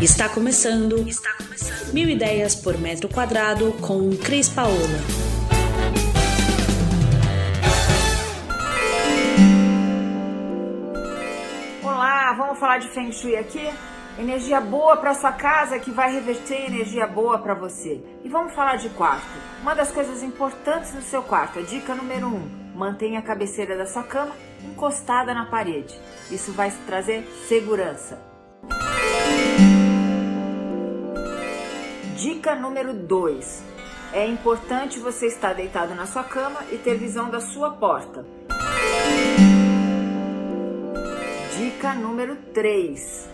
Está começando. Está começando. Mil ideias por metro quadrado com Cris Paola. Olá, vamos falar de Feng Shui aqui? Energia boa para sua casa que vai reverter energia boa para você. E vamos falar de quarto. Uma das coisas importantes no seu quarto, a dica número um, mantenha a cabeceira da sua cama encostada na parede. Isso vai trazer segurança. Dica número 2. É importante você estar deitado na sua cama e ter visão da sua porta. Dica número 3.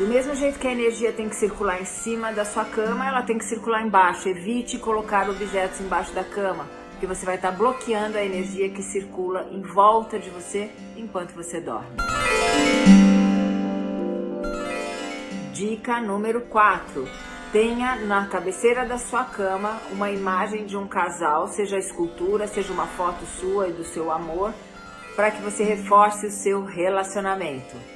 Do mesmo jeito que a energia tem que circular em cima da sua cama, ela tem que circular embaixo. Evite colocar objetos embaixo da cama, porque você vai estar bloqueando a energia que circula em volta de você enquanto você dorme. Dica número 4. Tenha na cabeceira da sua cama uma imagem de um casal, seja escultura, seja uma foto sua e do seu amor, para que você reforce o seu relacionamento.